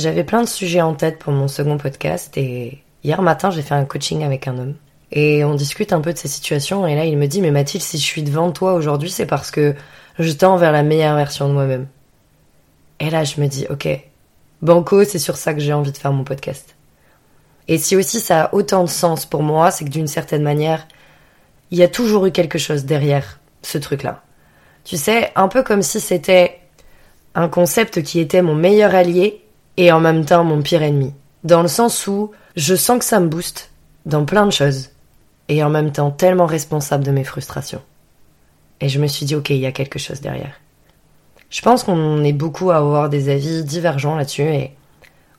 J'avais plein de sujets en tête pour mon second podcast et hier matin j'ai fait un coaching avec un homme. Et on discute un peu de sa situation et là il me dit mais Mathilde si je suis devant toi aujourd'hui c'est parce que je tends vers la meilleure version de moi-même. Et là je me dis ok, Banco c'est sur ça que j'ai envie de faire mon podcast. Et si aussi ça a autant de sens pour moi c'est que d'une certaine manière il y a toujours eu quelque chose derrière ce truc-là. Tu sais, un peu comme si c'était un concept qui était mon meilleur allié et en même temps mon pire ennemi. Dans le sens où je sens que ça me booste dans plein de choses et en même temps tellement responsable de mes frustrations. Et je me suis dit, ok, il y a quelque chose derrière. Je pense qu'on est beaucoup à avoir des avis divergents là-dessus et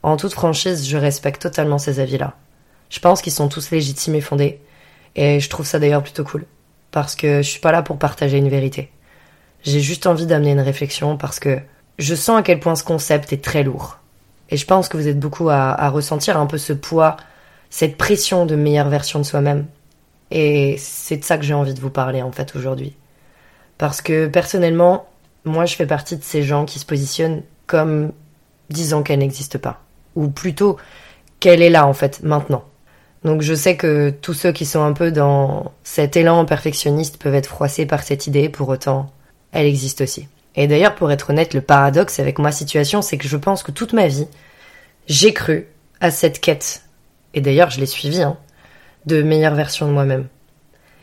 en toute franchise, je respecte totalement ces avis-là. Je pense qu'ils sont tous légitimes et fondés et je trouve ça d'ailleurs plutôt cool parce que je suis pas là pour partager une vérité. J'ai juste envie d'amener une réflexion parce que je sens à quel point ce concept est très lourd. Et je pense que vous êtes beaucoup à, ressentir un peu ce poids, cette pression de meilleure version de soi-même. Et c'est de ça que j'ai envie de vous parler en fait aujourd'hui. Parce que personnellement, moi je fais partie de ces gens qui se positionnent comme disant qu'elle n'existe pas. Ou plutôt qu'elle est là en fait, maintenant. Donc je sais que tous ceux qui sont un peu dans cet élan perfectionniste peuvent être froissés par cette idée, pour autant, elle existe aussi. Et d'ailleurs, pour être honnête, le paradoxe avec ma situation, c'est que je pense que toute ma vie, j'ai cru à cette quête. Et d'ailleurs, je l'ai suivie, hein, de meilleure version de moi-même.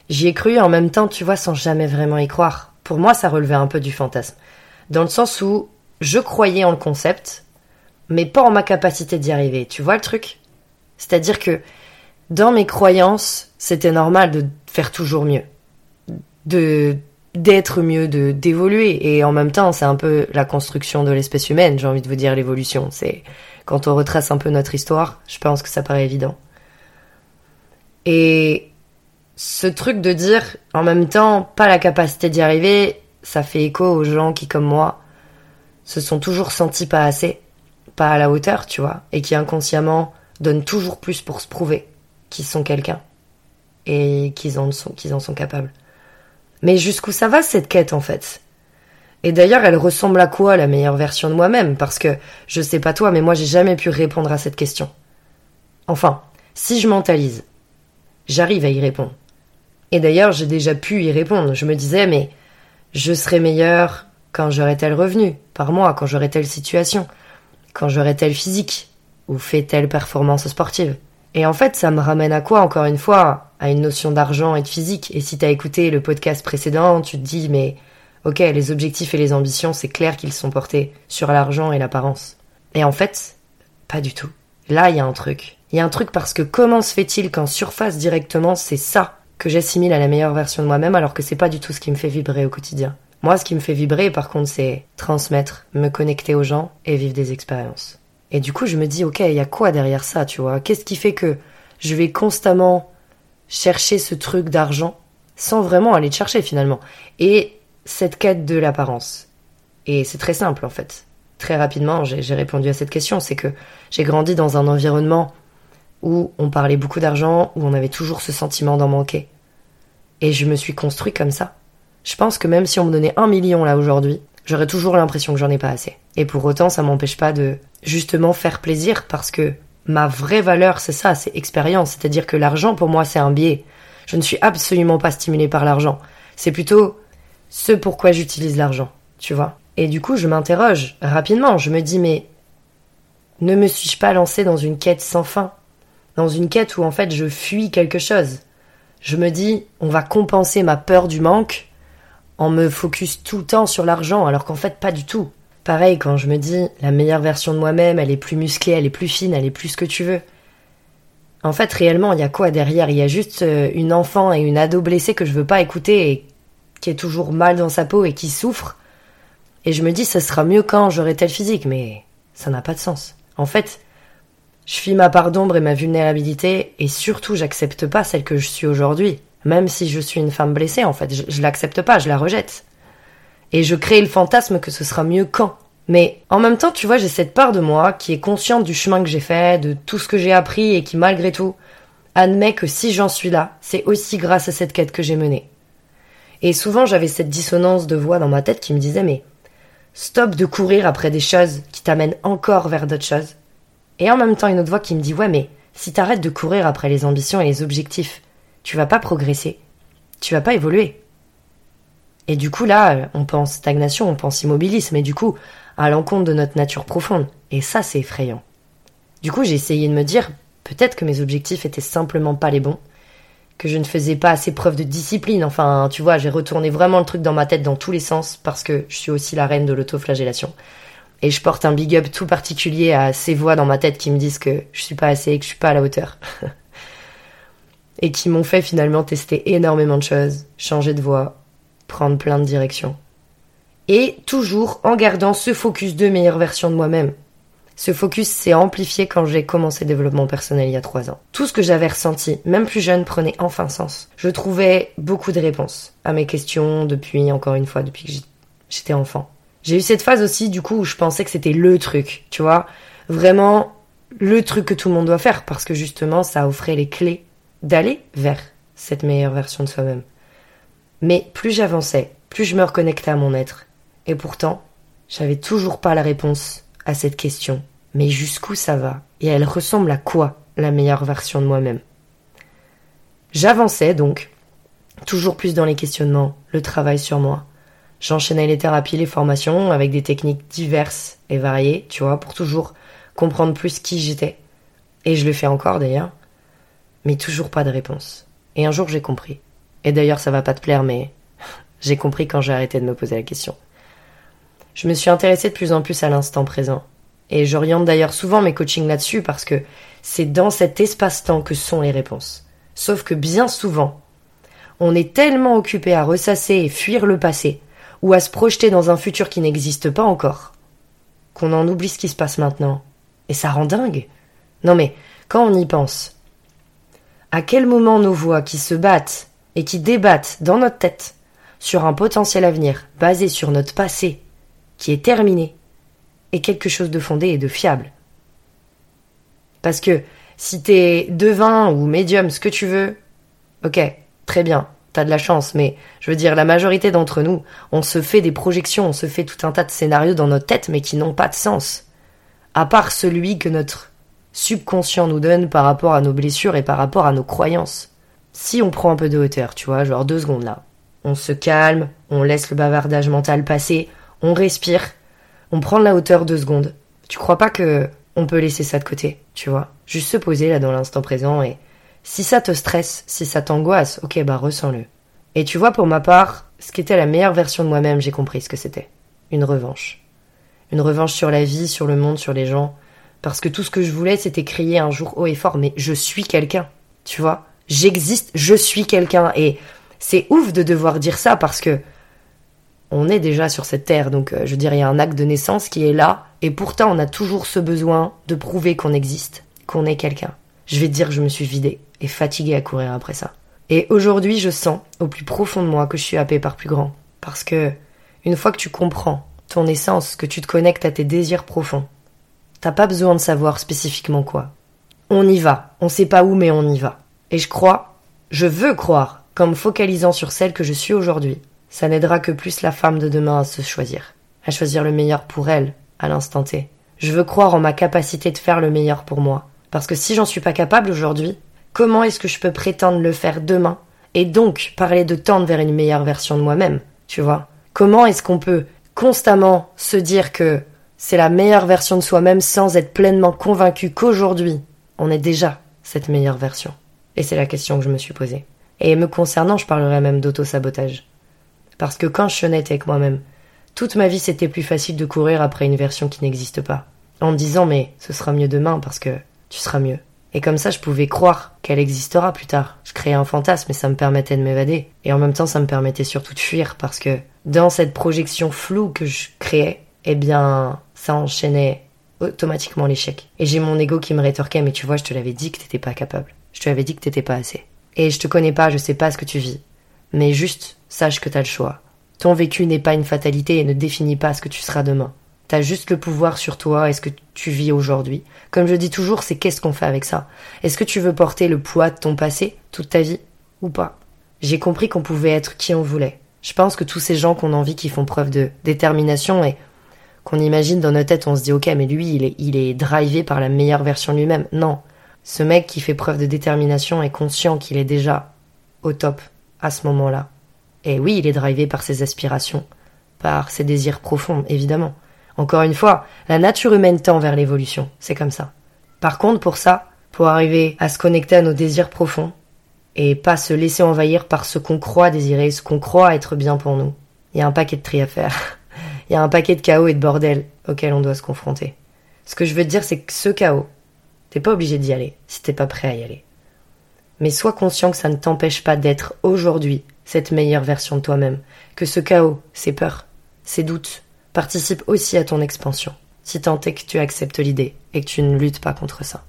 J'y ai cru en même temps, tu vois, sans jamais vraiment y croire. Pour moi, ça relevait un peu du fantasme. Dans le sens où je croyais en le concept, mais pas en ma capacité d'y arriver. Tu vois le truc? C'est-à-dire que dans mes croyances, c'était normal de faire toujours mieux. De d'être mieux, de d'évoluer. Et en même temps, c'est un peu la construction de l'espèce humaine, j'ai envie de vous dire l'évolution. C'est quand on retrace un peu notre histoire, je pense que ça paraît évident. Et ce truc de dire, en même temps, pas la capacité d'y arriver, ça fait écho aux gens qui, comme moi, se sont toujours sentis pas assez, pas à la hauteur, tu vois, et qui inconsciemment donnent toujours plus pour se prouver qu'ils sont quelqu'un et qu'ils qu'ils en sont capables. Mais jusqu'où ça va cette quête en fait? Et d'ailleurs, elle ressemble à quoi la meilleure version de moi-même? Parce que je sais pas toi, mais moi j'ai jamais pu répondre à cette question. Enfin, si je mentalise, j'arrive à y répondre. Et d'ailleurs, j'ai déjà pu y répondre. Je me disais, mais je serai meilleure quand j'aurai tel revenu par mois, quand j'aurai telle situation, quand j'aurai tel physique, ou fait telle performance sportive. Et en fait, ça me ramène à quoi, encore une fois? À une notion d'argent et de physique. Et si t'as écouté le podcast précédent, tu te dis, mais ok, les objectifs et les ambitions, c'est clair qu'ils sont portés sur l'argent et l'apparence. Et en fait, pas du tout. Là, il y a un truc. Il y a un truc parce que comment se fait-il qu'en surface directement, c'est ça que j'assimile à la meilleure version de moi-même alors que c'est pas du tout ce qui me fait vibrer au quotidien? Moi, ce qui me fait vibrer, par contre, c'est transmettre, me connecter aux gens et vivre des expériences. Et du coup, je me dis, ok, il y a quoi derrière ça, tu vois? Qu'est-ce qui fait que je vais constamment chercher ce truc d'argent sans vraiment aller le chercher finalement Et cette quête de l'apparence. Et c'est très simple en fait. Très rapidement, j'ai répondu à cette question. C'est que j'ai grandi dans un environnement où on parlait beaucoup d'argent, où on avait toujours ce sentiment d'en manquer. Et je me suis construit comme ça. Je pense que même si on me donnait un million là aujourd'hui, j'aurais toujours l'impression que j'en ai pas assez. Et pour autant, ça m'empêche pas de justement faire plaisir parce que ma vraie valeur, c'est ça, c'est expérience. C'est-à-dire que l'argent, pour moi, c'est un biais. Je ne suis absolument pas stimulée par l'argent. C'est plutôt ce pourquoi j'utilise l'argent, tu vois. Et du coup, je m'interroge rapidement. Je me dis, mais ne me suis-je pas lancée dans une quête sans fin? Dans une quête où en fait je fuis quelque chose. Je me dis, on va compenser ma peur du manque en me focus tout le temps sur l'argent, alors qu'en fait pas du tout. Pareil, quand je me dis la meilleure version de moi-même, elle est plus musclée, elle est plus fine, elle est plus ce que tu veux. En fait, réellement, il y a quoi derrière? Il y a juste euh, une enfant et une ado blessée que je veux pas écouter et qui est toujours mal dans sa peau et qui souffre. Et je me dis, ça sera mieux quand j'aurai tel physique, mais ça n'a pas de sens. En fait, je fuis ma part d'ombre et ma vulnérabilité, et surtout, j'accepte pas celle que je suis aujourd'hui. Même si je suis une femme blessée, en fait, je, je l'accepte pas, je la rejette. Et je crée le fantasme que ce sera mieux quand. Mais en même temps, tu vois, j'ai cette part de moi qui est consciente du chemin que j'ai fait, de tout ce que j'ai appris et qui, malgré tout, admet que si j'en suis là, c'est aussi grâce à cette quête que j'ai menée. Et souvent, j'avais cette dissonance de voix dans ma tête qui me disait mais stop de courir après des choses qui t'amènent encore vers d'autres choses. Et en même temps, une autre voix qui me dit Ouais, mais si t'arrêtes de courir après les ambitions et les objectifs, tu vas pas progresser. Tu vas pas évoluer. Et du coup, là, on pense stagnation, on pense immobilisme, et du coup, à l'encontre de notre nature profonde. Et ça, c'est effrayant. Du coup, j'ai essayé de me dire peut-être que mes objectifs étaient simplement pas les bons, que je ne faisais pas assez preuve de discipline. Enfin, tu vois, j'ai retourné vraiment le truc dans ma tête dans tous les sens parce que je suis aussi la reine de l'autoflagellation. Et je porte un big up tout particulier à ces voix dans ma tête qui me disent que je suis pas assez que je suis pas à la hauteur. et qui m'ont fait finalement tester énormément de choses, changer de voix, prendre plein de directions. Et toujours en gardant ce focus de meilleure version de moi-même. Ce focus s'est amplifié quand j'ai commencé le développement personnel il y a trois ans. Tout ce que j'avais ressenti, même plus jeune, prenait enfin sens. Je trouvais beaucoup de réponses à mes questions depuis, encore une fois, depuis que j'étais enfant. J'ai eu cette phase aussi, du coup, où je pensais que c'était le truc, tu vois. Vraiment, le truc que tout le monde doit faire, parce que justement, ça offrait les clés d'aller vers cette meilleure version de soi-même. Mais plus j'avançais, plus je me reconnectais à mon être. Et pourtant, j'avais toujours pas la réponse à cette question. Mais jusqu'où ça va? Et elle ressemble à quoi la meilleure version de moi-même? J'avançais donc, toujours plus dans les questionnements, le travail sur moi. J'enchaînais les thérapies, les formations avec des techniques diverses et variées, tu vois, pour toujours comprendre plus qui j'étais. Et je le fais encore d'ailleurs. Mais toujours pas de réponse. Et un jour j'ai compris. Et d'ailleurs ça va pas te plaire, mais j'ai compris quand j'ai arrêté de me poser la question. Je me suis intéressée de plus en plus à l'instant présent. Et j'oriente d'ailleurs souvent mes coachings là-dessus parce que c'est dans cet espace-temps que sont les réponses. Sauf que bien souvent, on est tellement occupé à ressasser et fuir le passé, ou à se projeter dans un futur qui n'existe pas encore, qu'on en oublie ce qui se passe maintenant. Et ça rend dingue. Non mais, quand on y pense, à quel moment nos voix qui se battent et qui débattent dans notre tête sur un potentiel avenir basé sur notre passé qui est terminé, est quelque chose de fondé et de fiable. Parce que si t'es devin ou médium, ce que tu veux, ok, très bien, t'as de la chance, mais je veux dire, la majorité d'entre nous, on se fait des projections, on se fait tout un tas de scénarios dans notre tête, mais qui n'ont pas de sens. À part celui que notre subconscient nous donne par rapport à nos blessures et par rapport à nos croyances. Si on prend un peu de hauteur, tu vois, genre deux secondes là, on se calme, on laisse le bavardage mental passer, on respire, on prend de la hauteur deux secondes. Tu crois pas que on peut laisser ça de côté, tu vois? Juste se poser là dans l'instant présent et si ça te stresse, si ça t'angoisse, ok bah ressens-le. Et tu vois pour ma part, ce qui était la meilleure version de moi-même, j'ai compris ce que c'était. Une revanche. Une revanche sur la vie, sur le monde, sur les gens. Parce que tout ce que je voulais, c'était crier un jour haut et fort, mais je suis quelqu'un. Tu vois? J'existe, je suis quelqu'un. Et c'est ouf de devoir dire ça parce que on est déjà sur cette terre, donc euh, je dirais il y a un acte de naissance qui est là, et pourtant on a toujours ce besoin de prouver qu'on existe, qu'on est quelqu'un. Je vais te dire que je me suis vidée et fatiguée à courir après ça. Et aujourd'hui je sens au plus profond de moi que je suis happée par plus grand. Parce que une fois que tu comprends ton essence, que tu te connectes à tes désirs profonds, t'as pas besoin de savoir spécifiquement quoi. On y va, on sait pas où mais on y va. Et je crois, je veux croire, qu'en me focalisant sur celle que je suis aujourd'hui, ça n'aidera que plus la femme de demain à se choisir, à choisir le meilleur pour elle, à l'instant T. Je veux croire en ma capacité de faire le meilleur pour moi. Parce que si j'en suis pas capable aujourd'hui, comment est-ce que je peux prétendre le faire demain et donc parler de tendre vers une meilleure version de moi-même, tu vois? Comment est-ce qu'on peut constamment se dire que c'est la meilleure version de soi-même sans être pleinement convaincu qu'aujourd'hui, on est déjà cette meilleure version? Et c'est la question que je me suis posée. Et me concernant, je parlerai même d'auto-sabotage. Parce que quand je suis avec moi-même, toute ma vie c'était plus facile de courir après une version qui n'existe pas. En me disant mais ce sera mieux demain parce que tu seras mieux. Et comme ça je pouvais croire qu'elle existera plus tard. Je créais un fantasme et ça me permettait de m'évader. Et en même temps ça me permettait surtout de fuir parce que dans cette projection floue que je créais, eh bien ça enchaînait automatiquement l'échec. Et j'ai mon ego qui me rétorquait mais tu vois je te l'avais dit que t'étais pas capable. Je te dit que t'étais pas assez. Et je te connais pas, je sais pas ce que tu vis. Mais juste, sache que t'as le choix. Ton vécu n'est pas une fatalité et ne définit pas ce que tu seras demain. T'as juste le pouvoir sur toi et ce que tu vis aujourd'hui. Comme je dis toujours, c'est qu'est-ce qu'on fait avec ça Est-ce que tu veux porter le poids de ton passé toute ta vie ou pas? J'ai compris qu'on pouvait être qui on voulait. Je pense que tous ces gens qu'on envie qui font preuve de détermination et qu'on imagine dans notre tête, on se dit ok, mais lui, il est, il est drivé par la meilleure version de lui-même. Non. Ce mec qui fait preuve de détermination est conscient qu'il est déjà au top à ce moment-là. Et oui, il est drivé par ses aspirations, par ses désirs profonds, évidemment. Encore une fois, la nature humaine tend vers l'évolution, c'est comme ça. Par contre, pour ça, pour arriver à se connecter à nos désirs profonds, et pas se laisser envahir par ce qu'on croit désirer, ce qu'on croit être bien pour nous, il y a un paquet de tri à faire. Il y a un paquet de chaos et de bordel auquel on doit se confronter. Ce que je veux dire, c'est que ce chaos, t'es pas obligé d'y aller si t'es pas prêt à y aller. Mais sois conscient que ça ne t'empêche pas d'être aujourd'hui cette meilleure version de toi-même, que ce chaos, ces peurs, ces doutes, participent aussi à ton expansion, si tant est que tu acceptes l'idée et que tu ne luttes pas contre ça.